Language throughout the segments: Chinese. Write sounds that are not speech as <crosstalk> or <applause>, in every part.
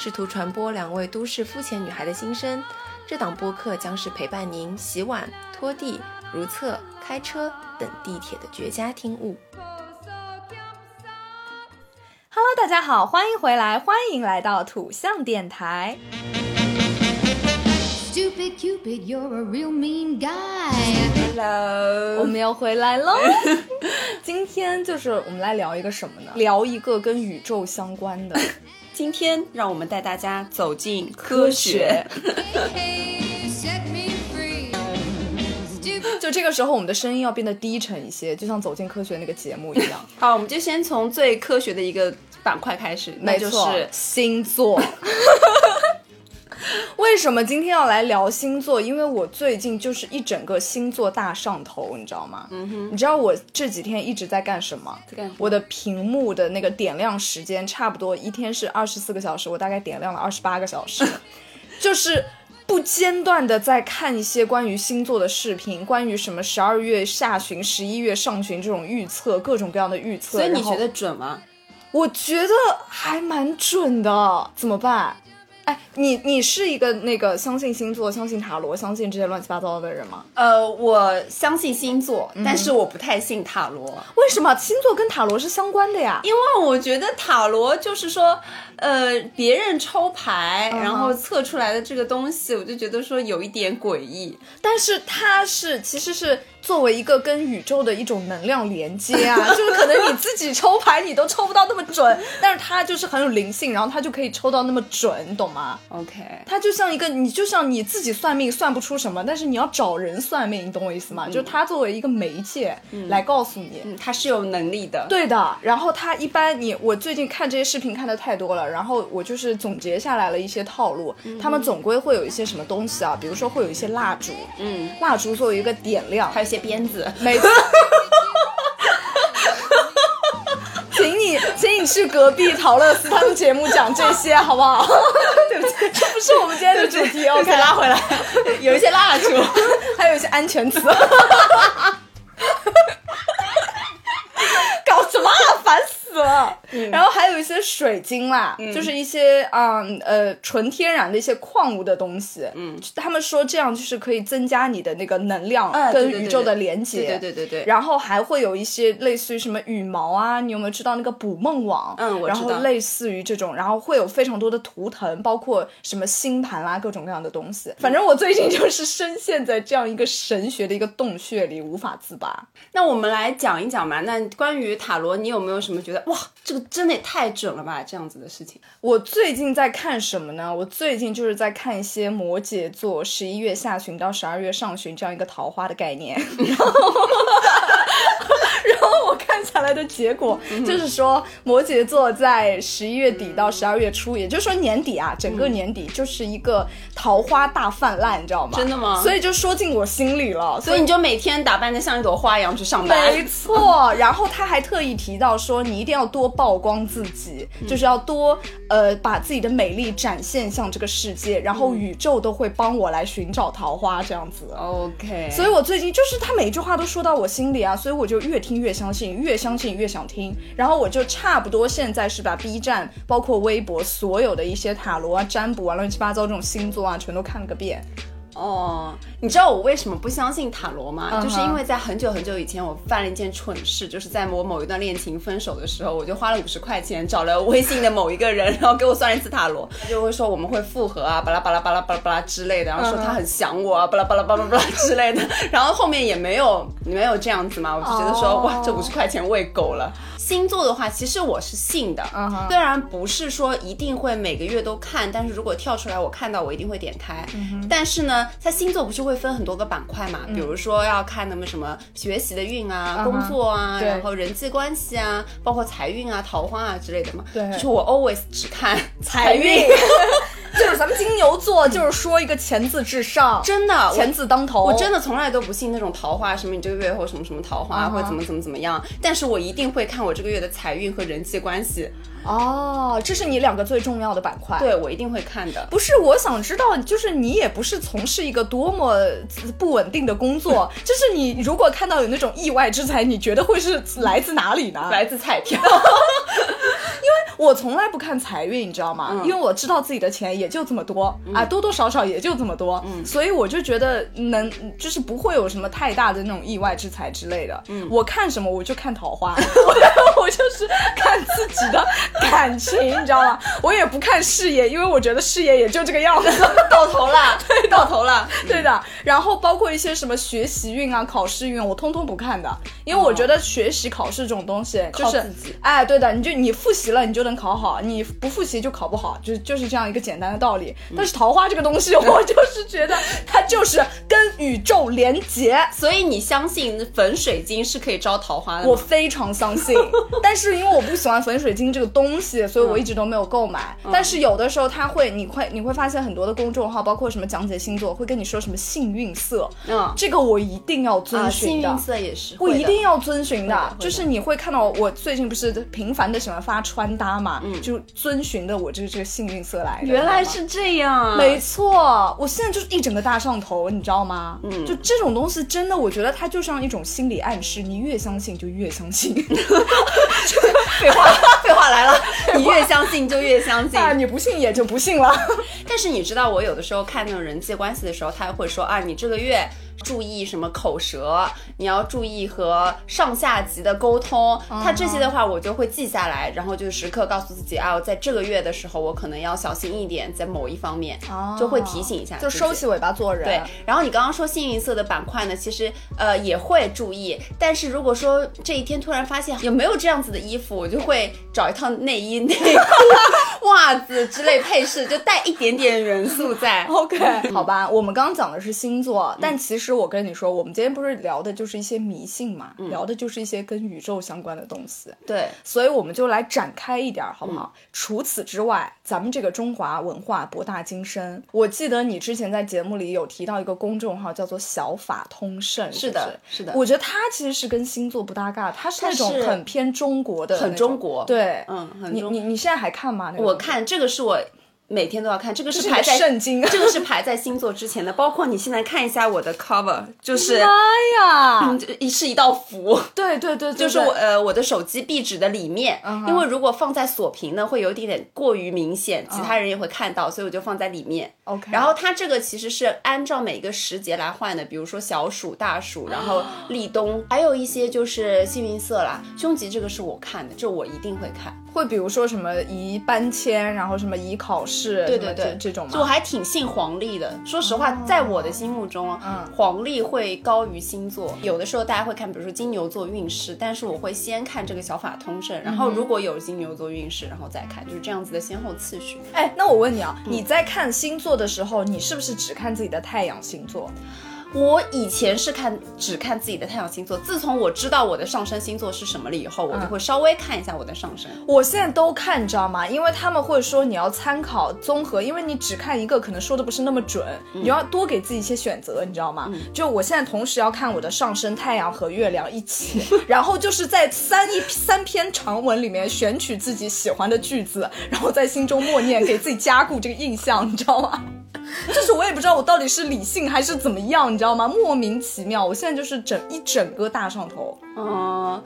试图传播两位都市肤浅女孩的心声。这档播客将是陪伴您洗碗、拖地、如厕、开车等地铁的绝佳听物。Hello，大家好，欢迎回来，欢迎来到土象电台。Stupid Cupid, you're a real mean guy. Hello，我们又回来喽。今天就是我们来聊一个什么呢？聊一个跟宇宙相关的。今天让我们带大家走进科学。<laughs> 就这个时候，我们的声音要变得低沉一些，就像走进科学那个节目一样。<laughs> 好，我们就先从最科学的一个板块开始，那就是星座。<laughs> <laughs> 为什么今天要来聊星座？因为我最近就是一整个星座大上头，你知道吗？嗯哼。你知道我这几天一直在干什么？在干。我的屏幕的那个点亮时间差不多一天是二十四个小时，我大概点亮了二十八个小时，<laughs> 就是不间断的在看一些关于星座的视频，关于什么十二月下旬、十一月上旬这种预测，各种各样的预测。所以你觉得准吗？我觉得还蛮准的，怎么办？哎，你你是一个那个相信星座、相信塔罗、相信这些乱七八糟的人吗？呃，我相信星座，但是我不太信塔罗。为什么？星座跟塔罗是相关的呀？因为我觉得塔罗就是说，呃，别人抽牌然后测出来的这个东西，我就觉得说有一点诡异。但是它是其实是。作为一个跟宇宙的一种能量连接啊，<laughs> 就是可能你自己抽牌你都抽不到那么准，但是它就是很有灵性，然后它就可以抽到那么准，你懂吗？OK，它就像一个你就像你自己算命算不出什么，但是你要找人算命，你懂我意思吗？就是它作为一个媒介来告诉你，它是有能力的。对的，然后它一般你我最近看这些视频看的太多了，然后我就是总结下来了一些套路，他们总归会有一些什么东西啊，比如说会有一些蜡烛，嗯，蜡烛作为一个点亮，还有一些。鞭子，没错，请你，请你去隔壁陶乐斯他们节目讲这些，好不好？<laughs> 对不起，这不是我们今天的主题，OK，拉回来，<laughs> 有一些蜡烛，<laughs> 还有一些安全词。搞什么？啊烦死了！然后还有一些水晶啦，就是一些啊呃纯天然的一些矿物的东西。嗯，他们说这样就是可以增加你的那个能量跟宇宙的连接。对对对对。然后还会有一些类似于什么羽毛啊，你有没有知道那个捕梦网？嗯，我知道。然后类似于这种，然后会有非常多的图腾，包括什么星盘啦，各种各样的东西。反正我最近就是深陷在这样一个神学的一个洞穴里，无法自拔。那我们来讲一讲嘛。那关于塔罗，你有没有什么觉得哇，这个真的也太准了吧？这样子的事情，我最近在看什么呢？我最近就是在看一些摩羯座十一月下旬到十二月上旬这样一个桃花的概念。<laughs> 然后我看下来的结果就是说，摩羯座在十一月底到十二月初，也就是说年底啊，整个年底就是一个桃花大泛滥，你知道吗？真的吗？所以就说进我心里了。所以你就每天打扮的像一朵花一样去上班。没错。然后他还特意提到说，你一定要多曝光自己，就是要多呃把自己的美丽展现向这个世界，然后宇宙都会帮我来寻找桃花这样子。OK。所以我最近就是他每一句话都说到我心里啊，所以我就越听。越相信，越相信越想听，然后我就差不多现在是把 B 站，包括微博所有的一些塔罗啊、占卜啊、乱七八糟这种星座啊，全都看了个遍。哦，你知道我为什么不相信塔罗吗？就是因为在很久很久以前，我犯了一件蠢事，就是在我某一段恋情分手的时候，我就花了五十块钱找了微信的某一个人，<laughs> 然后给我算了一次塔罗，他就会说我们会复合啊，巴拉巴拉巴拉巴拉巴拉之类的，然后说他很想我啊，巴拉巴拉巴拉巴拉之类的，<laughs> 然后后面也没有没有这样子嘛，我就觉得说哇，这五十块钱喂狗了。星座的话，其实我是信的，虽然不是说一定会每个月都看，但是如果跳出来我看到，我一定会点开。但是呢，它星座不是会分很多个板块嘛？比如说要看那么什么学习的运啊、工作啊，然后人际关系啊，包括财运啊、桃花啊之类的嘛。对，就是我 always 只看 <laughs> 财运。<laughs> 就是咱们金牛座 <laughs> 就是说一个钱字至上，真的，钱字当头。我真的从来都不信那种桃花，什么你这个月或什么什么桃花，或者怎么怎么怎么样。但是我一定会看我这个月的财运和人际关系。哦，这是你两个最重要的板块。对，我一定会看的。不是，我想知道，就是你也不是从事一个多么不稳定的工作，<laughs> 就是你如果看到有那种意外之财，你觉得会是来自哪里呢？来自彩票。<laughs> 因为我从来不看财运，你知道吗？因为我知道自己的钱也就这么多啊，多多少少也就这么多，所以我就觉得能就是不会有什么太大的那种意外之财之类的。我看什么我就看桃花，<laughs> 我我就是看自己的感情，你知道吗？我也不看事业，因为我觉得事业也就这个样子，<laughs> 到头了，<laughs> 对，到头了，对的。然后包括一些什么学习运啊、考试运，我通通不看的，因为我觉得学习考试这种东西就是，哎，对的，你就你复习了，你就。能考好，你不复习就考不好，就就是这样一个简单的道理。但是桃花这个东西，我就是觉得它就是跟宇宙连结，所以你相信粉水晶是可以招桃花的？我非常相信，但是因为我不喜欢粉水晶这个东西，所以我一直都没有购买。但是有的时候他会，你会你会发现很多的公众号，包括什么讲解星座，会跟你说什么幸运色，嗯，这个我一定要遵循的。幸运色也是，我一定要遵循的。就是你会看到我最近不是频繁的喜欢发穿搭。嘛，就遵循的我这个这个幸运色来的。原来是这样，没错，我现在就是一整个大上头，你知道吗？嗯，就这种东西，真的，我觉得它就像一种心理暗示，你越相信就越相信。<laughs> <laughs> 废话，废话来了，<laughs> 你越相信就越相信啊，你不信也就不信了。<laughs> 但是你知道，我有的时候看那种人际关系的时候，他会说啊，你这个月。注意什么口舌，你要注意和上下级的沟通。他这些的话，我就会记下来，然后就时刻告诉自己啊，在这个月的时候，我可能要小心一点，在某一方面，就会提醒一下，就收起尾巴做人。对。然后你刚刚说幸运色的板块呢，其实呃也会注意，但是如果说这一天突然发现有没有这样子的衣服，我就会找一套内衣、内裤、袜子之类配饰，就带一点点元素在。<laughs> OK，好吧，我们刚刚讲的是星座，但其实。实我跟你说，我们今天不是聊的就是一些迷信嘛，聊的就是一些跟宇宙相关的东西。对，所以我们就来展开一点，好不好？除此之外，咱们这个中华文化博大精深。我记得你之前在节目里有提到一个公众号，叫做“小法通胜”。是的，是的。我觉得它其实是跟星座不搭嘎，它是那种很偏中国的，很中国。对，嗯，很中你你你现在还看吗？我看这个是我。每天都要看，这个是排在圣经，这个是排在星座之前的。包括你现在看一下我的 cover，就是妈呀，一是一道符。<laughs> 对对对，就是我呃我的手机壁纸的里面，因为如果放在锁屏呢，会有一点点过于明显，其他人也会看到，所以我就放在里面。OK。然后它这个其实是按照每个时节来换的，比如说小暑、大暑，<gasps> 然后立冬，还有一些就是幸运色啦。凶吉这个是我看的，这我一定会看。会比如说什么宜搬迁，然后什么宜考试，对对对，这种。就我还挺信黄历的。说实话，在我的心目中，嗯，黄历会高于星座。有的时候大家会看，比如说金牛座运势，但是我会先看这个小法通胜，然后如果有金牛座运势，然后再看，就是这样子的先后次序。哎，那我问你啊，你在看星座的时候，你是不是只看自己的太阳星座？我以前是看只看自己的太阳星座，自从我知道我的上升星座是什么了以后，我就会稍微看一下我的上升。我现在都看，你知道吗？因为他们会说你要参考综合，因为你只看一个可能说的不是那么准，你要多给自己一些选择，你知道吗？就我现在同时要看我的上升太阳和月亮一起，<laughs> 然后就是在三一三篇长文里面选取自己喜欢的句子，然后在心中默念，给自己加固这个印象，你知道吗？<laughs> 就是我也不知道我到底是理性还是怎么样，你知道吗？莫名其妙，我现在就是整一整个大上头。嗯，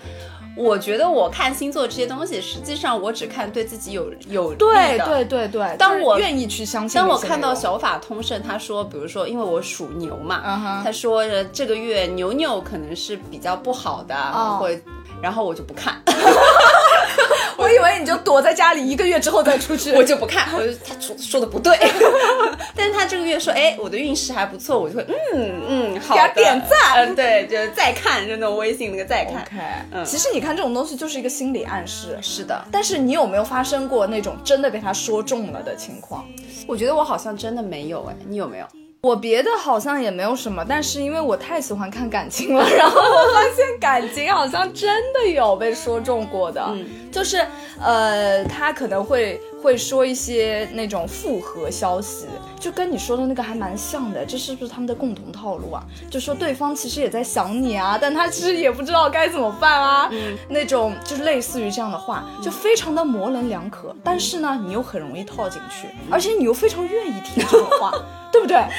我觉得我看星座这些东西，实际上我只看对自己有有对对对对。当我愿意去相信，当我看到小法通胜，他说，比如说，因为我属牛嘛，他说这个月牛牛可能是比较不好的，会，然后我就不看。<laughs> 我以为你就躲在家里一个月之后再出去，<laughs> 我就不看。我就他说说的不对，<laughs> 但是他这个月说，哎，我的运势还不错，我就会嗯嗯好，给他点赞。嗯，对，就是再看，就那种微信那个再看。OK，嗯，其实你看这种东西就是一个心理暗示。是的，但是你有没有发生过那种真的被他说中了的情况？我觉得我好像真的没有，哎，你有没有？我别的好像也没有什么，但是因为我太喜欢看感情了，<laughs> 然后我发现感情好像真的有被说中过的，就是呃，他可能会会说一些那种复合消息，就跟你说的那个还蛮像的，这是不是他们的共同套路啊？就说对方其实也在想你啊，但他其实也不知道该怎么办啊，那种就是类似于这样的话，就非常的模棱两可，但是呢，你又很容易套进去，而且你又非常愿意听这种话。<laughs> 对不对？哎，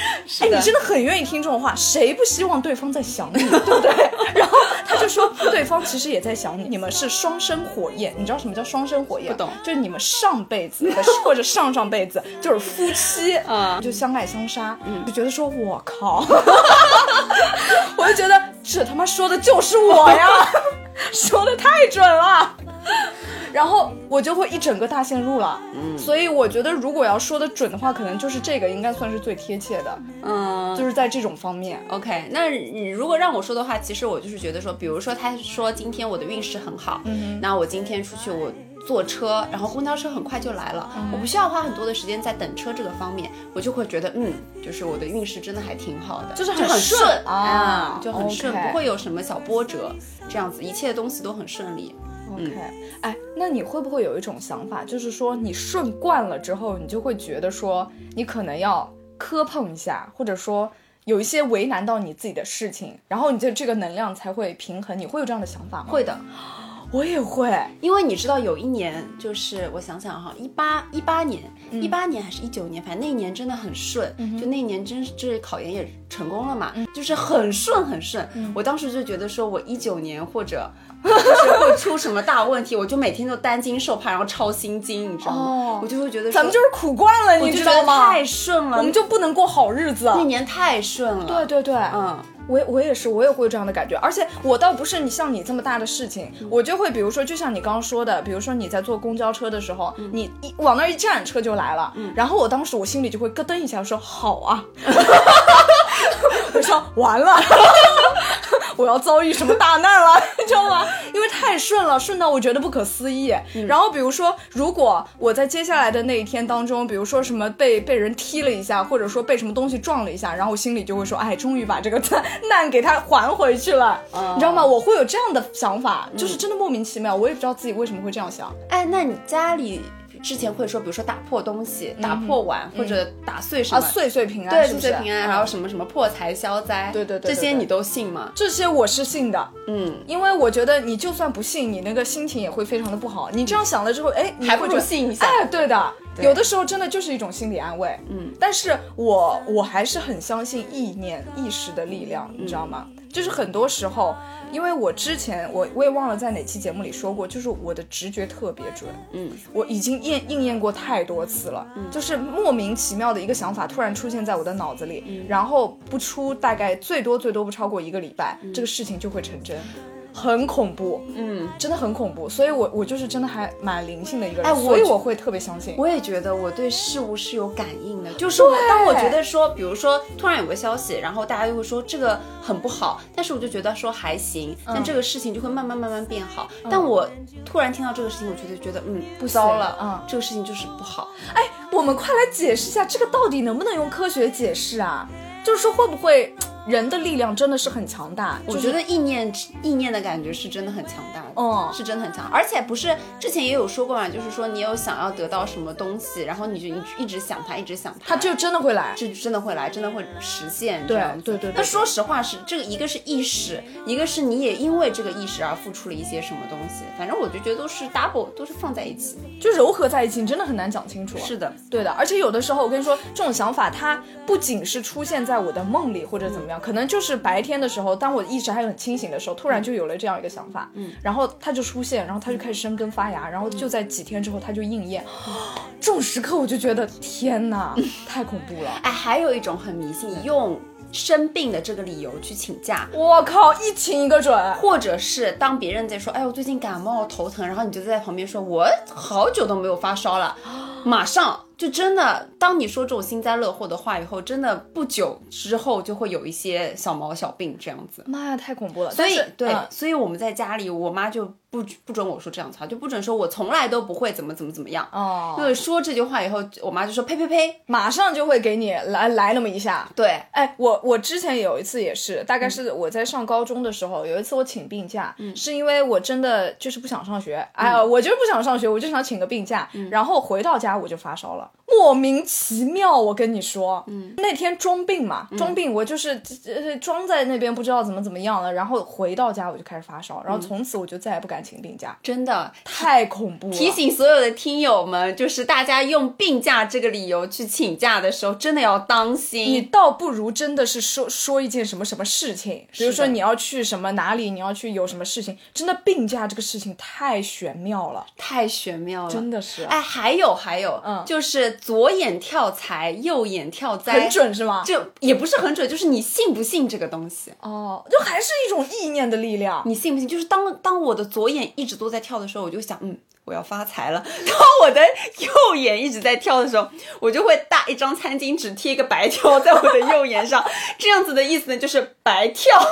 你真的很愿意听这种话，谁不希望对方在想你，<laughs> 对不对？然后他就说，对方其实也在想你，你们是双生火焰。你知道什么叫双生火焰？不懂，就是你们上辈子 <laughs> 或者上上辈子就是夫妻啊，<laughs> 就相爱相杀，就觉得说，我靠，我就觉得这他妈说的就是我呀，说的太准了。然后我就会一整个大陷入了，嗯，所以我觉得如果要说的准的话，可能就是这个应该算是最贴切的，嗯，就是在这种方面。OK，那你如果让我说的话，其实我就是觉得说，比如说他说今天我的运势很好，嗯，那我今天出去我坐车，然后公交车很快就来了，我不需要花很多的时间在等车这个方面，我就会觉得嗯，就是我的运势真的还挺好的，就是很顺啊，就很顺，不会有什么小波折，这样子一切东西都很顺利。OK，哎，那你会不会有一种想法，就是说你顺惯了之后，你就会觉得说你可能要磕碰一下，或者说有一些为难到你自己的事情，然后你的这个能量才会平衡。你会有这样的想法吗？会的，我也会，因为你知道有一年，就是我想想哈，一八一八年，一八年还是一九年，反正那一年真的很顺，就那年真是考研也成功了嘛，就是很顺很顺。我当时就觉得说我一九年或者。<laughs> 就是会出什么大问题，我就每天都担惊受怕，然后抄心经，你知道吗？我就会觉得咱们就是苦惯了，你知道吗？太顺了，我们就不能过好日子。那年太顺了。对对对，嗯，我我也是，我也会有这样的感觉。而且我倒不是你像你这么大的事情，我就会比如说，就像你刚刚说的，比如说你在坐公交车的时候，你一往那一站，车就来了，然后我当时我心里就会咯噔一下，说好啊，<laughs> <laughs> 我说完了。<laughs> 我要遭遇什么大难了，<laughs> 你知道吗？因为太顺了，顺到我觉得不可思议。然后比如说，如果我在接下来的那一天当中，比如说什么被被人踢了一下，或者说被什么东西撞了一下，然后我心里就会说，哎，终于把这个难给他还回去了，你知道吗？我会有这样的想法，就是真的莫名其妙，我也不知道自己为什么会这样想。哎，那你家里？之前会说，比如说打破东西、打破碗或者打碎什么，岁岁平安，对，岁岁平安，然后什么什么破财消灾，对对对，这些你都信吗？这些我是信的，嗯，因为我觉得你就算不信，你那个心情也会非常的不好。你这样想了之后，哎，还不如信一下。哎，对的，有的时候真的就是一种心理安慰，嗯。但是我我还是很相信意念、意识的力量，你知道吗？就是很多时候。因为我之前我我也忘了在哪期节目里说过，就是我的直觉特别准，嗯，我已经验应验过太多次了，嗯，就是莫名其妙的一个想法突然出现在我的脑子里，然后不出大概最多最多不超过一个礼拜，这个事情就会成真。很恐怖，嗯，真的很恐怖，所以我我就是真的还蛮灵性的一个人，哎，所以我会特别相信。我也觉得我对事物是有感应的，就是当我觉得说，比如说突然有个消息，然后大家就会说这个很不好，但是我就觉得说还行，但这个事情就会慢慢慢慢变好。但我突然听到这个事情，我觉得觉得嗯不糟了，嗯，这个事情就是不好。哎，我们快来解释一下，这个到底能不能用科学解释啊？就是说会不会？人的力量真的是很强大，我觉得意念意念的感觉是真的很强大，嗯，是真的很强，而且不是之前也有说过嘛，就是说你有想要得到什么东西，然后你就一一直想它，一直想它，它就真的会来，就真的会来，真的会实现。对对对。那说实话是这个，一个是意识，一个是你也因为这个意识而付出了一些什么东西，反正我就觉得都是 double，都是放在一起，就柔合在一起，你真的很难讲清楚。是的，对的，而且有的时候我跟你说，这种想法它不仅是出现在我的梦里或者怎么样，可能就是白。天的时候，当我意识还很清醒的时候，突然就有了这样一个想法，嗯，然后它就出现，然后它就开始生根发芽，然后就在几天之后它就应验。这种时刻我就觉得天哪，太恐怖了！哎，还有一种很迷信，用生病的这个理由去请假，我靠，一请一个准。或者是当别人在说，哎，我最近感冒头疼，然后你就在旁边说，我好久都没有发烧了。马上就真的，当你说这种幸灾乐祸的话以后，真的不久之后就会有一些小毛小病这样子。妈呀，太恐怖了！所以对，嗯所以我们在家里，我妈就不不准我说这样子话，就不准说我从来都不会怎么怎么怎么样。哦，因为说这句话以后，我妈就说呸呸呸。马上就会给你来来那么一下。对，哎，我我之前有一次也是，大概是我在上高中的时候，有一次我请病假，是因为我真的就是不想上学，哎呀，我就是不想上学，我就想请个病假，然后回到家我就发烧了，莫名其妙，我跟你说，嗯那天装病嘛，装病我就是呃装在那边不知道怎么怎么样了，然后回到家我就开始发烧，然后从此我就再也不敢请病假，真的太恐怖了。提醒所有的听友们，就是大家用病假这个理由去请假的时候，真的要当心。你。倒不如真的是说说一件什么什么事情，比如说你要去什么哪里，你要去有什么事情，真的病假这个事情太玄妙了，太玄妙了，真的是，哎，还有还有，嗯。就是左眼跳财，右眼跳灾，很准是吗？就也不是很准，就是你信不信这个东西。哦，就还是一种意念的力量。你信不信？就是当当我的左眼一直都在跳的时候，我就想，嗯，我要发财了。当我的右眼一直在跳的时候，我就会大一张餐巾纸贴一个白条在我的右眼上，这样子的意思呢，就是白跳。<laughs>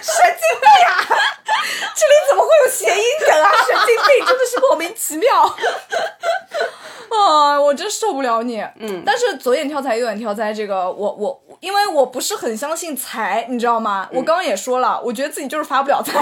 神经病啊！这里怎么会有谐音梗啊？神经病，真的是莫名其妙。啊，我真受不了你。嗯，但是左眼跳财，右眼跳灾，这个我我因为我不是很相信财，你知道吗？我刚刚也说了，我觉得自己就是发不了财。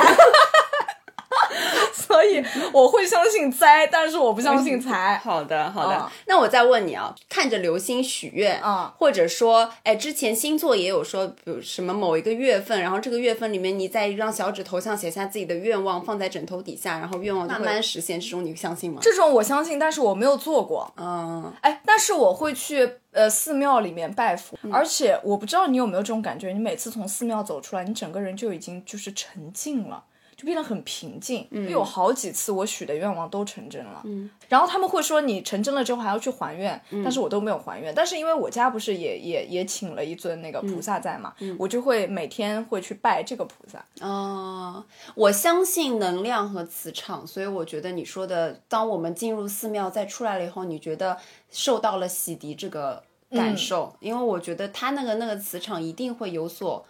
所以我会相信灾，但是我不相信财。好的，好的。嗯那我再问你啊，看着流星许愿，嗯或者说，哎，之前星座也有说，比如什么某一个月份，然后这个月份里面，你在一张小纸头上写下自己的愿望，放在枕头底下，然后愿望慢慢实现，这种你相信吗？这种我相信，但是我没有做过。嗯，哎，但是我会去呃寺庙里面拜佛，而且我不知道你有没有这种感觉，你每次从寺庙走出来，你整个人就已经就是沉静了。就变得很平静，因为有好几次我许的愿望都成真了。嗯，然后他们会说你成真了之后还要去还愿，但是我都没有还愿。但是因为我家不是也也也请了一尊那个菩萨在嘛，我就会每天会去拜这个菩萨。哦，我相信能量和磁场，所以我觉得你说的，当我们进入寺庙再出来了以后，你觉得受到了洗涤这个感受，因为我觉得它那个那个磁场一定会有所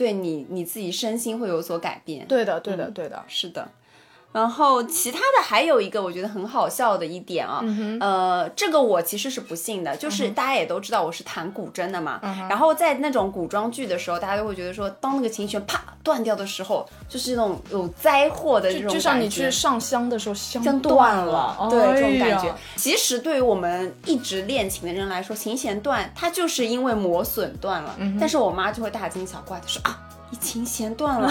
对你你自己身心会有所改变。对的，对的，对的。是的。然后其他的还有一个我觉得很好笑的一点啊，呃，这个我其实是不信的，就是大家也都知道我是弹古筝的嘛，然后在那种古装剧的时候，大家都会觉得说，当那个琴弦啪断掉的时候，就是那种有灾祸的这种感觉，就像你去上香的时候，香香断了，哦对这种感觉。其实对于我们一直练琴的人来说，琴弦断，它就是因为磨损断了。但是我妈就会大惊小怪的说啊，你琴弦断了，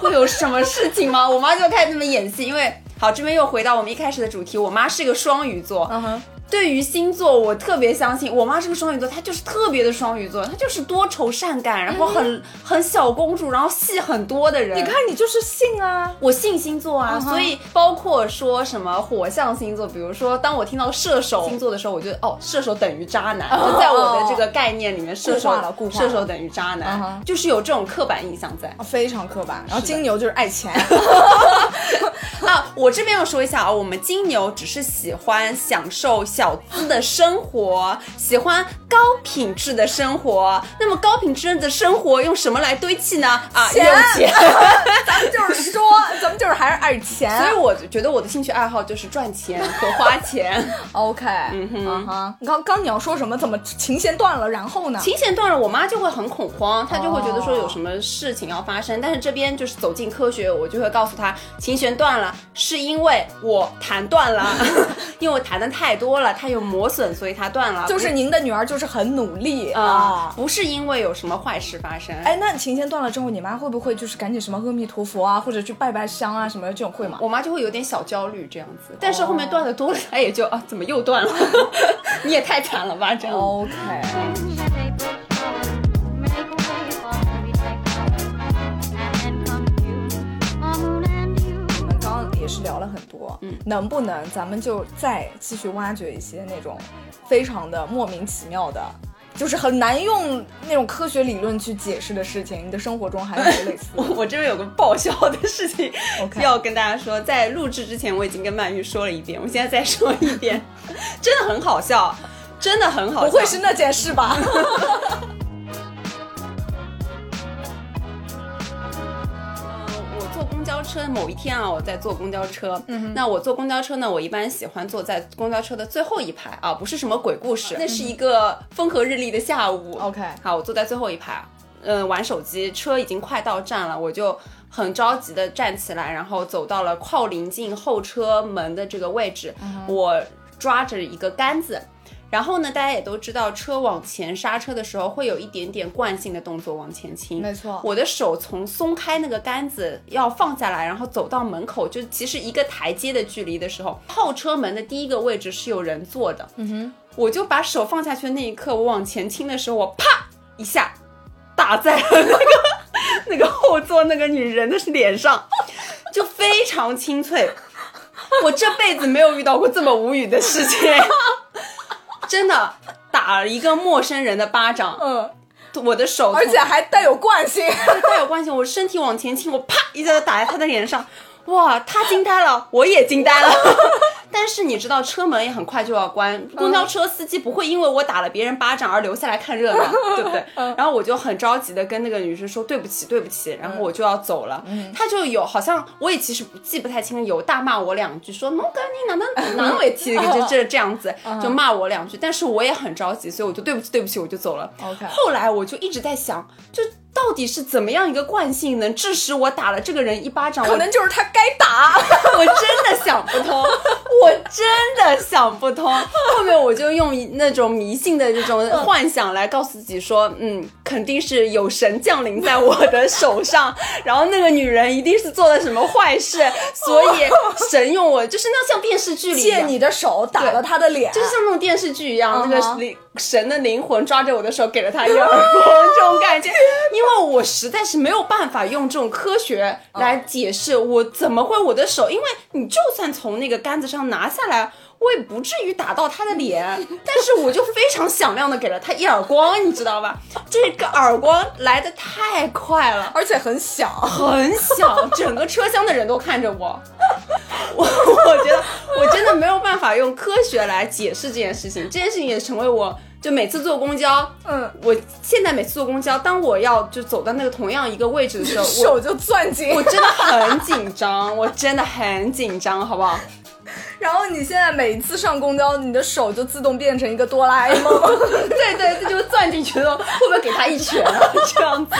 会有什么事情吗？我妈就开始那么演戏，因为好这边又回到我们一开始的主题，我妈是一个双鱼座，嗯哼，对于星座，我特别相信。我妈是个双鱼座，她就是特别的双鱼座，她就是多愁善感，然后很、很小公主，然后戏很多的人。你看你就是信啊，我信星座啊所以包括说什么火象星座，比如说当我听到射手星座的时候，我就哦，射手等于渣男。哦在我的这个概念里面，射手射手等于渣男就是有这种刻板印象在。非常刻板。然后金牛就是爱钱，<laughs> 啊，我这边要说一下啊，我们金牛只是喜欢享受小资的生活，喜欢高品质的生活。那么高品质的生活用什么来堆砌呢？啊，钱用钱。<laughs> 咱们就是说，咱们就是还是爱钱。所以我觉得我的兴趣爱好就是赚钱和花钱。OK，嗯哼，哈，刚刚你要说什么？怎么琴弦断了？然后呢？琴弦断了，我妈就会很恐慌，她就会觉得说有什么事情要发生。但是这边就是走进科学，我就会告诉她，琴弦断了是因为我弹断了，<laughs> 因为我弹的太多了，它有磨损，所以它断了。就是您的女儿就是很努力啊、啊。不是因为有什么坏事发生。哎，那琴弦断了之后，你妈会不会就是赶紧什么阿弥陀佛啊，或者去拜拜香啊什么的这种会吗？我妈就会有点小焦虑这样子，但是后面断的多了，她也就啊，怎么又断了？<laughs> 你也太惨了吧，这样。OK，我们刚刚也是聊了很多，嗯，能不能咱们就再继续挖掘一些那种非常的莫名其妙的就是很难用那种科学理论去解释的事情，你的生活中还有类似我我这边有个爆笑的事情 <laughs> 要跟大家说，在录制之前我已经跟曼玉说了一遍，我现在再说一遍，<laughs> 真的很好笑，真的很好笑。不会是那件事吧？<laughs> 车某一天啊，我在坐公交车，嗯，那我坐公交车呢，我一般喜欢坐在公交车的最后一排啊，不是什么鬼故事，那是一个风和日丽的下午。OK 好，我坐在最后一排，嗯、玩手机，车已经快到站了，我就很着急的站起来，然后走到了靠临近后车门的这个位置，我抓着一个杆子。然后呢，大家也都知道，车往前刹车的时候会有一点点惯性的动作往前倾。没错我的手从松开那个杆子要放下来，然后走到门口，就其实一个台阶的距离的时候，后车门的第一个位置是有人坐的。嗯哼，我就把手放下去的那一刻，我往前倾的时候，我啪一下打在了那个 <laughs> 那个后座那个女人的脸上，就非常清脆。我这辈子没有遇到过这么无语的事情，真的打了一个陌生人的巴掌，嗯，我的手而且还带有惯性。带有惯性，我身体往前倾，我啪一下子打在他的脸上，哇，他惊呆了，我也惊呆了。但是你知道，车门也很快就要关，公交车司机不会因为我打了别人巴掌而留下来看热闹，<laughs> 对不对？然后我就很着急的跟那个女生说对不起，对不起，然后我就要走了。他就有好像我也其实记不太清，有大骂我两句，说侬跟你哪能哪能会提就这 <laughs> 这样子，就骂我两句。但是我也很着急，所以我就对不起，对不起，我就走了。后来我就一直在想，就到底是怎么样一个惯性能致使我打了这个人一巴掌？可能就是他该打。<laughs> 我真的想不通，我真的想不通。后面我就用那种迷信的这种幻想来告诉自己说，嗯，肯定是有神降临在我的手上，然后那个女人一定是做了什么坏事，<laughs> 所以神用我，就是那像电视剧里。借你的手打了他的脸，就是像那种电视剧一样，那个灵神的灵魂抓着我的手，给了他一个耳光，这种感觉。因为我实在是没有办法用这种科学来解释，我怎么会我的手？因为你就算从那个杆子上拿下来。我也不至于打到他的脸，<laughs> 但是我就非常响亮的给了他一耳光，你知道吧？这个耳光来的太快了，而且很响。很响，整个车厢的人都看着我。<laughs> 我我觉得我真的没有办法用科学来解释这件事情，这件事情也成为我就每次坐公交，嗯，我现在每次坐公交，当我要就走到那个同样一个位置的时候，我 <laughs> 手就攥紧我。真的很紧张，<laughs> 我真的很紧张，好不好？<laughs> 然后你现在每一次上公交，你的手就自动变成一个哆啦 A 梦。对对，这就攥进去了，会不会给他一拳啊？这样子。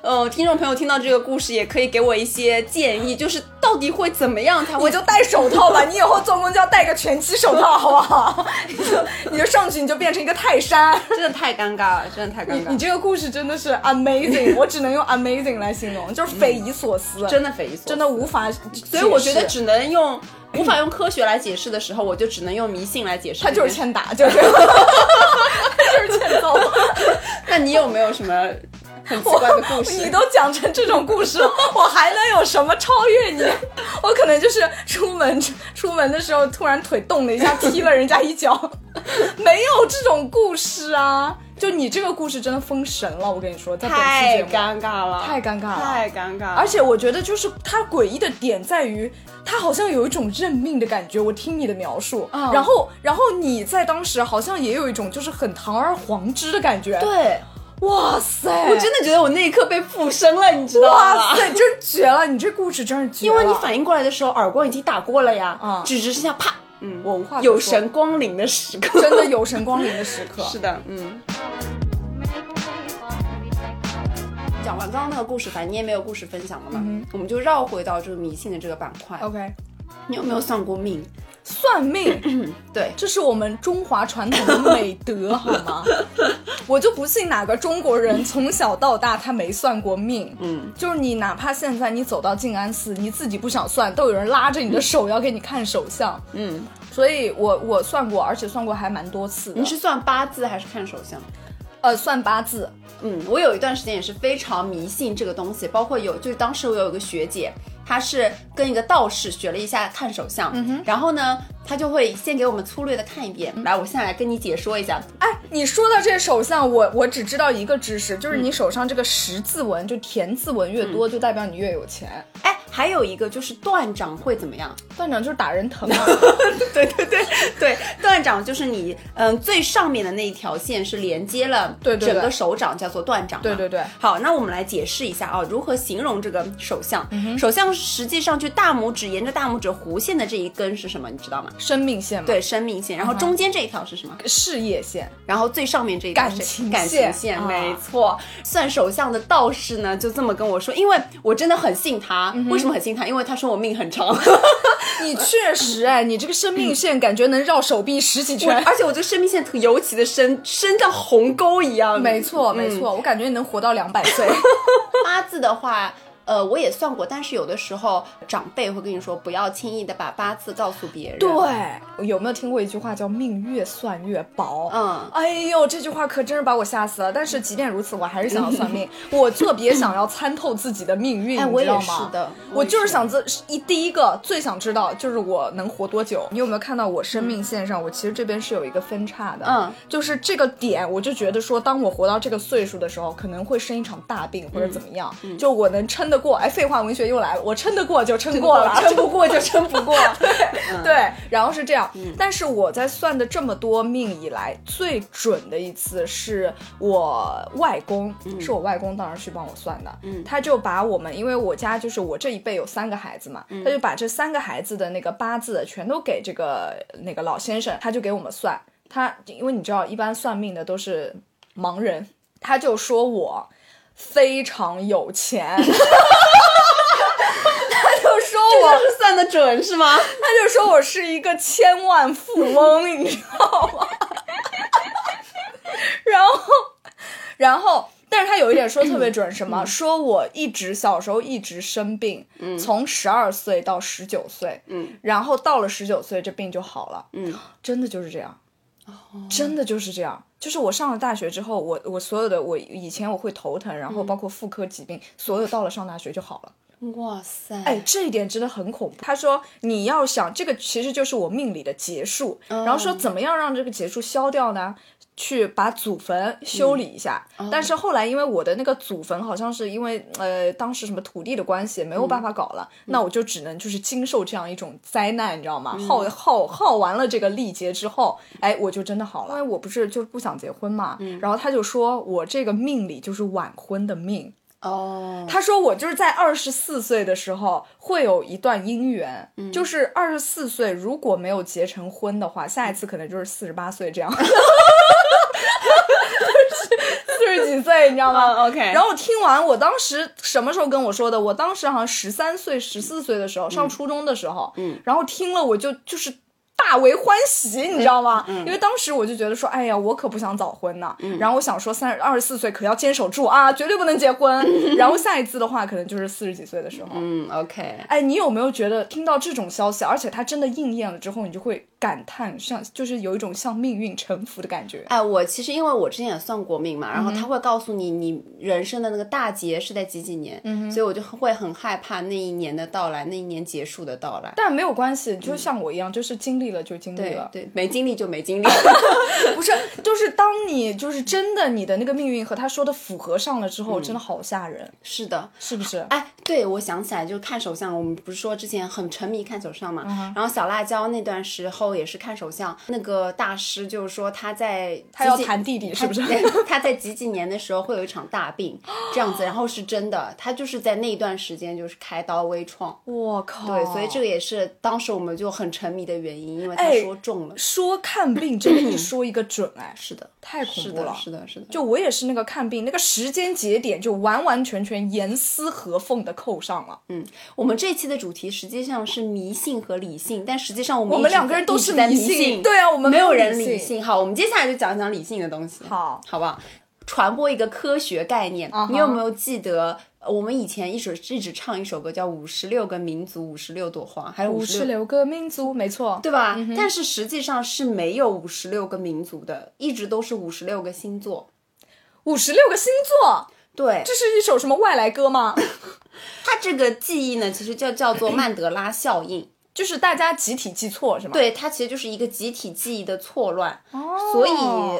呃，听众朋友听到这个故事，也可以给我一些建议，就是到底会怎么样才会我就戴手套吧，<laughs> 你以后坐公交戴个全漆手套好不好？你 <laughs> 就你就上去，你就变成一个泰山。真的太尴尬了，真的太尴尬了。你这个故事真的是 amazing，我只能用 amazing 来形容，就是匪夷所思，真的匪夷所思，真的无法。所以我觉得只能用无法用科学来解释的时候，我就只能用迷信来解释。他就是。欠打，就是 <laughs> 他就是欠揍。那你有没有什么很奇怪的故 <laughs> 你？都讲成这种故事了，<laughs> 我还能有什么超越你？<laughs> 我可能就是出门出门的时候突然腿动了一下，踢了人家一脚，没有这种故事啊！就你这个故事真的封神了，我跟你说，在本期太节目。尴尬了，太尴尬了太尴尬了。而且我觉得，就是它诡异的点在于，它好像有一种认命的感觉。我听你的描述，嗯然后，然后你在当时好像也有一种就是很堂而皇之的感觉。，对，哇塞，我真的觉得我那一刻被附身了，你知道吗？哇塞，真绝了！你这故事真是绝了，因为你反应过来的时候，耳光已经打过了呀，嗯只只剩下啪，嗯，我无话有神光临的时刻，真的有神光临的时刻。<laughs> 是的，嗯。讲完刚刚那个故事，反正你也没有故事分享了嘛，我们就绕回到这个迷信的这个板块。OK，你有没有算过命？算命，<clears throat> 对，这是我们中华传统的美德，好吗？<laughs> 我就不信哪个中国人从小到大他没算过命。嗯，就是你哪怕现在你走到静安寺，你自己不想算，都有人拉着你的手要给你看手相。嗯，所以我我算过，而且算过还蛮多次。你是算八字还是看手相？呃算八字，嗯，我有一段时间也是非常迷信这个东西，包括有就是当时我有一个学姐，他是跟一个道士学了一下看手相，然后呢，他就会先给我们粗略的看一遍。来，我现在来跟你解说一下。哎，你说到这手相，我我只知道一个知识，就是你手上这个十字纹，就田字纹越多，就代表你越有钱。哎，还有一个就是断掌会怎么样？断掌就是打人疼啊。<laughs> 对对对对，断掌就是你嗯最上面的那一条线是连接了整个手掌，叫做断掌。对对对好，那我们来解释一下啊，如何形容这个手相？嗯手相实际上就大拇指沿着大拇指弧线的这一根是什么？你知道吗？生命线嘛，对，生命线。然后中间这一条是什么？事业线。然后最上面这一条是感情感线情线，啊没错。算手相的道士呢，就这么跟我说，因为我真的很信他。嗯为什么很心疼？因为他说我命很长。<laughs> 你确实哎，你这个生命线感觉能绕手臂十几圈。而且我这生命线尤其的深，深到鸿沟一样。没错没错，我感觉你能活到两百岁。<laughs> 八字的话，呃，我也算过，但是有的时候长辈会跟你说，不要轻易的把八字告诉别人。，对，有没有听过一句话叫“命越算越薄”？嗯，哎呦，这句话可真是把我吓死了。但是即便如此，我还是想要算命。<laughs> 我特别想要参透自己的命运，哎知道吗？是的我就是想自一第一个最想知道就是我能活多久。你有没有看到我生命线上？我其实这边是有一个分叉的，嗯，就是这个点，我就觉得说，当我活到这个岁数的时候，可能会生一场大病或者怎么样，嗯就我能撑得过。哎，废话文学又来了，我撑得过就撑过了，撑不过就撑不过。<laughs> 对，然后是这样。嗯但是我在算的这么多命以来，最准的一次是我外公，是我外公当时去帮我算的。嗯他就把我们，因为我家就是我这一辈有三个孩子嘛，嗯他就把这三个孩子的那个八字全都给这个那个老先生，他就给我们算。他因为你知道，一般算命的都是盲人，他就说我非常有钱。<laughs> 他就说我是算的准是吗？他就说我是一个千万富翁，你知道吗？<laughs> 然后，然后，但是他有一点说特别准，什么？说我一直小时候一直生病，从十二岁到十九岁，嗯，然后到了十九岁这病就好了，嗯，真的就是这样。真的就是这样，就是我上了大学之后，我我所有的我以前我会头疼，然后包括妇科疾病，所有到了上大学就好了。哇塞，哎，这一点真的很恐怖。他说你要想这个其实就是我命里的劫数，然后说怎么样让这个劫数消掉呢？去把祖坟修理一下，但是后来因为我的那个祖坟好像是因为呃当时什么土地的关系没有办法搞了，那我就只能就是经受这样一种灾难，你知道吗？耗耗耗完了这个历劫之后，哎，我就真的好了。因为我不是就是不想结婚嘛，然后他就说我这个命里就是晚婚的命。哦，他说我就是在二十四岁的时候会有一段姻缘，就是二十四岁如果没有结成婚的话，下一次可能就是四十八岁这样，<laughs> 四十几岁，你知道吗、嗯，OK。然后我听完，我当时什么时候跟我说的？我当时好像十三岁、十四岁的时候，上初中的时候，嗯，然后听了我就就是。大为欢喜，你知道吗？因为当时我就觉得说，哎呀，我可不想早婚呢。然后我想说，三二十四岁可要坚守住啊，绝对不能结婚。<laughs> 然后下一次的话，可能就是四十几岁的时候。嗯，OK，哎，你有没有觉得听到这种消息，而且它真的应验了之后，你就会感叹，像就是有一种向命运臣服的感觉？哎，我其实因为我之前也算过命嘛，然嗯后他会告诉你你人生的那个大劫是在几几年，嗯所以我就会很害怕那一年的到来，那一年结束的到来。但没有关系，就像我一样，就是经历了就经历了。对对，没经历就没经历。<laughs> 不是，就是当你就是真的你的那个命运和他说的符合上了之后，真的好吓人，是的，是不是？哎，对，我想起来，就是看手相，我们不是说之前很沉迷看手相嘛，嗯然后小辣椒那段时候也是看手相，那个大师就是说他在他要谈弟弟是不是？<laughs> 他在几几年的时候会有一场大病，这样子，然后是真的，他就是在那一段时间就是开刀微创。我靠！对，所以这个也是当时我们就很沉迷的原因，因为他哎说中了。说看病真的一说一个准，哎，是的，太恐，怖了。是的，是的。就我也是那个看病，那个时间节点就完完全全严丝合缝的扣上了。嗯我们这期的主题实际上是迷信和理性，但实际上我们我们两个人都是一直在迷信，对啊，我们没有人理理。性。好，我们接下来就讲讲理性的东西，好，好不好？传播一个科学概念。你有没有记得呃我们以前一首一直唱一首歌叫《五十六个民族，五十六朵花》，还有五五十六。十六个民族，没错。对吧？但是实际上是没有五十六个民族的，一直都是五十六个星座。五十六个星座，对，这是一首什么外来歌吗？<laughs> 它这个记忆呢，其实叫叫做曼德拉效应。就是大家集体记错是吗？对，它其实就是一个集体记忆的错乱。哦所以，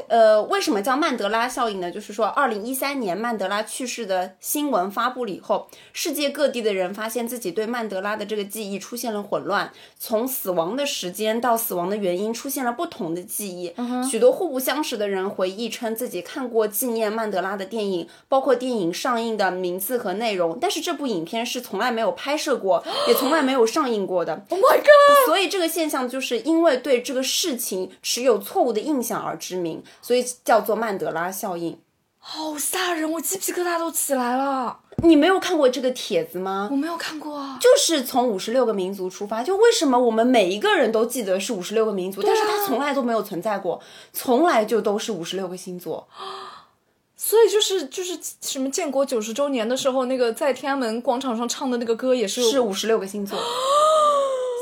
呃，为什么叫曼德拉效应呢？就是说，二零一三年曼德拉去世的新闻发布了以后，世界各地的人发现自己对曼德拉的这个记忆出现了混乱，从死亡的时间到死亡的原因出现了不同的记忆。许多互不相识的人回忆称自己看过纪念曼德拉的电影，包括电影上映的名字和内容，但是这部影片是从来没有拍摄过，也从来没有上映过的。，Oh my god！<laughs> 所以这个现象就是因为对这个事情持有错误的印象而知名，所以叫做曼德拉效应。好吓人，我鸡皮疙瘩都起来了。你没有看过这个帖子吗我？没有看过啊。就是从五十六个民族出发，就为什么我们每一个人都记得是五十六个民族，但是它从来都没有存在过，从来就都是五十六个星座。<gasps> 所以就是就是什么建国九十周年的时候，那个在天安门广场上唱的那个歌也是是五十六个星座，<gasps> <laughs>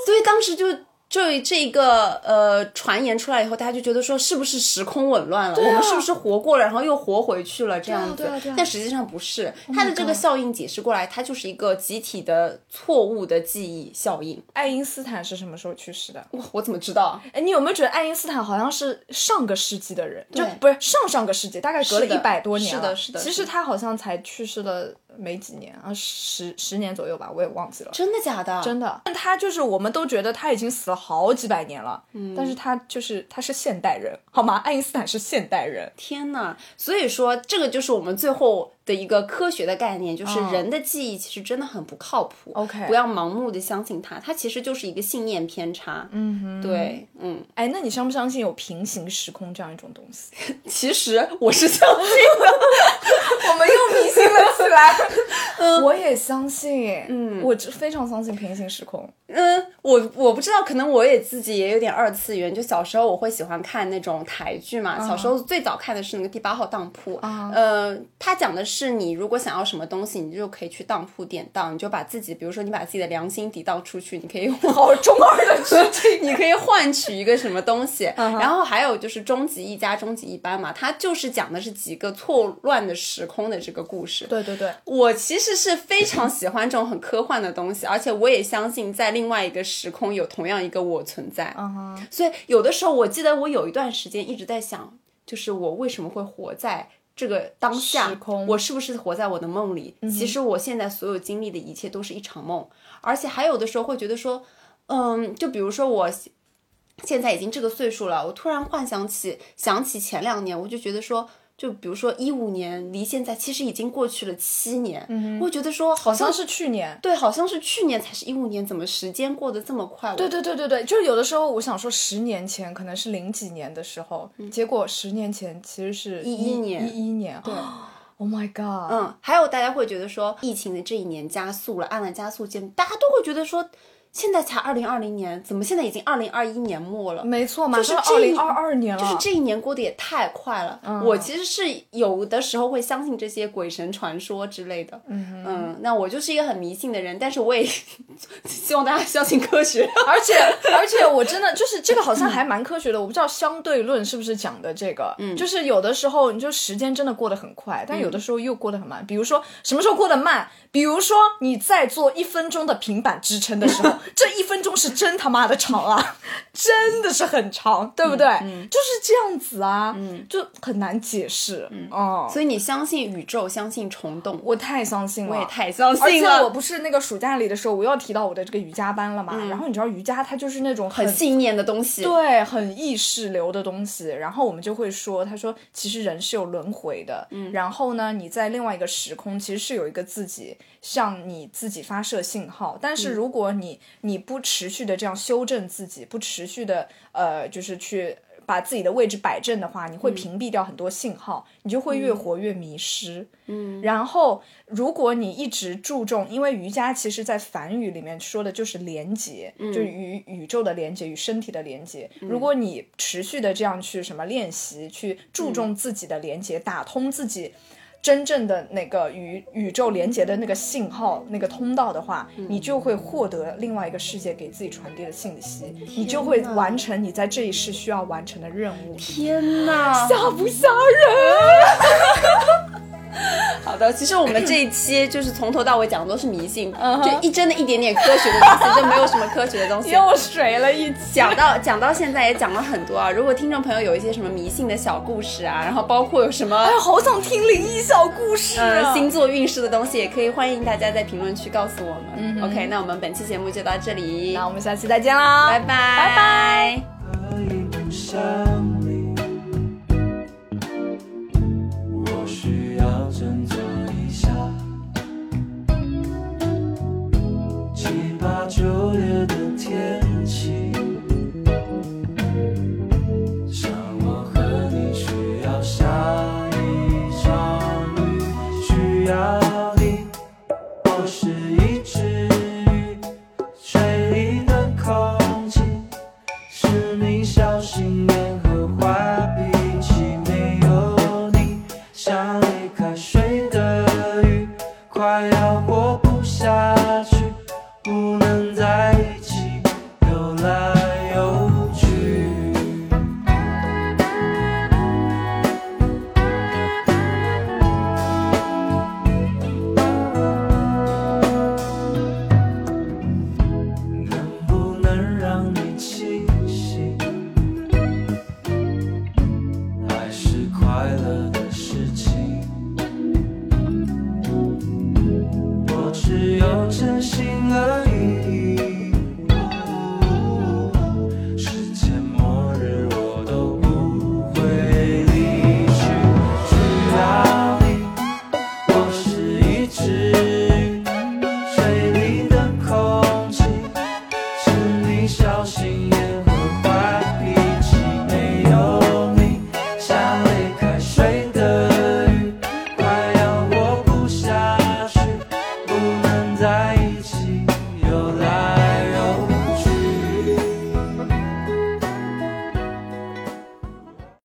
所以当时就就这个呃传言出来以后，大家就觉得说是不是时空紊乱了？我们是不是活过了，然后又活回去了这样子？对啊对啊但实际上不是，它的这个效应解释过来，它就是一个集体的错误的记忆效应。爱因斯坦是什么时候去世的？哇，我怎么知道？哎，你有没有觉得爱因斯坦好像是上个世纪的人，就不是上上个世纪，大概隔了一百多年了。是的是的其实是的他好像才去世了没几年啊，十十年左右吧，我也忘记了。真的假的？真的，但他就是我们都觉得他已经死了好几百年了，嗯，但是他就是他是现代人，好吗？爱因斯坦是现代人，天呐！所以说，这个就是我们最后的一个科学的概念，就是嗯人的记忆其实真的很不靠谱。OK 不要盲目的相信他，他其实就是一个信念偏差。嗯哼，对，嗯，哎，那你相不相信有平行时空这样一种东西？<laughs> 其实我是相信的。<laughs> 我们又迷信了起来。<laughs> 我也相信，嗯，我真非常相信平行时空。嗯，我我不知道，可能我也自己也有点二次元。就小时候我会喜欢看那种台剧嘛，小时候最早看的是那个《第八号当铺》。呃，它讲的是你如果想要什么东西，你就可以去当铺典当，你就把自己，比如说你把自己的良心抵当出去，你可以 <laughs> 好中二的剧情。你可以换取一个什么东西。然后还有就是终极一家、终极一班嘛，它就是讲的是几个错乱的时空的这个故事。对对对，我其实是非常喜欢这种很科幻的东西，而且我也相信在另外一个时空有同样一个我存在。嗯所以有的时候，我记得我有一段时间一直在想，就是我为什么会活在这个当下？我是不是活在我的梦里？其实我现在所有经历的一切都是一场梦，而且还有的时候会觉得说，嗯，就比如说我。现在已经这个岁数了，我突然幻想起想起前两年，我就觉得说，就比如说一五年离现在其实已经过去了七年，嗯我觉得说好像是去年。对，好像是去年才是一五年，怎么时间过得这么快？对对对对对，就是有的时候我想说，十年前可能是零几年的时候，结果十年前其实是一一年一一年。对，Oh my god！嗯，还有大家会觉得说，疫情的这一年加速了，按了加速键，大家都会觉得说，现在才二零二零年，怎么现在已经二零二一年末了？没错，嘛就是二零二二年了。就是这一年过得也太快了。我其实是有的时候会相信这些鬼神传说之类的。嗯那我就是一个很迷信的人，但是我也 <laughs> 希望大家相信科学。<laughs> 而且 <laughs> 而且我真的就是这个好像还蛮科学的，我不知道相对论是不是讲的这个，嗯，就是有的时候你就时间真的过得很快，但有的时候又过得很慢。比如说什么时候过得慢？比如说你在做一分钟的平板支撑的时候，这一分钟是真他妈的长啊，<laughs> 真的是很长，对不对？就是这样子啊，嗯，就很难解释，嗯，哦，所以你相信宇宙，相信虫洞，我太相信了，我也太相信了而且。我不是那个暑假里的时候，我又提到我的这个瑜伽班了嘛。然后你知道瑜伽它就是那种很很信念的东西。对很意识流的东西。然后我们就会说，他说其实人是有轮回的。嗯。然后呢，你在另外一个时空其实是有一个自己向你自己发射信号，但是如果你你不持续的这样修正自己，不持续的呃就是去。把自己的位置摆正的话，你会屏蔽掉很多信号，你就会越活越迷失。嗯，然后如果你一直注重，因为瑜伽其实在梵语里面说的就是连接，就与宇宙的连接，与身体的连接。如果你持续的这样去什么练习，去注重自己的连接，打通自己。真正的那个与宇宙连接的那个信号、那个通道的话，你就会获得另外一个世界给自己传递的信息，你就会完成你在这一世需要完成的任务。天哪！吓不吓人？<laughs> 好的，其实我们这一期就是从头到尾讲的都是迷信，就一真的一点点科学的东西，就没有什么科学的东西。又水了一期。<laughs> 讲到讲到现在也讲了很多啊，如果听众朋友有一些什么迷信的小故事啊，然后包括有什么哎呀，好想听灵异小故事！星座运势的东西，也可以欢迎大家在评论区告诉我们。OK，那我们本期节目就到这里，那我们下期再见啦，拜拜，拜拜。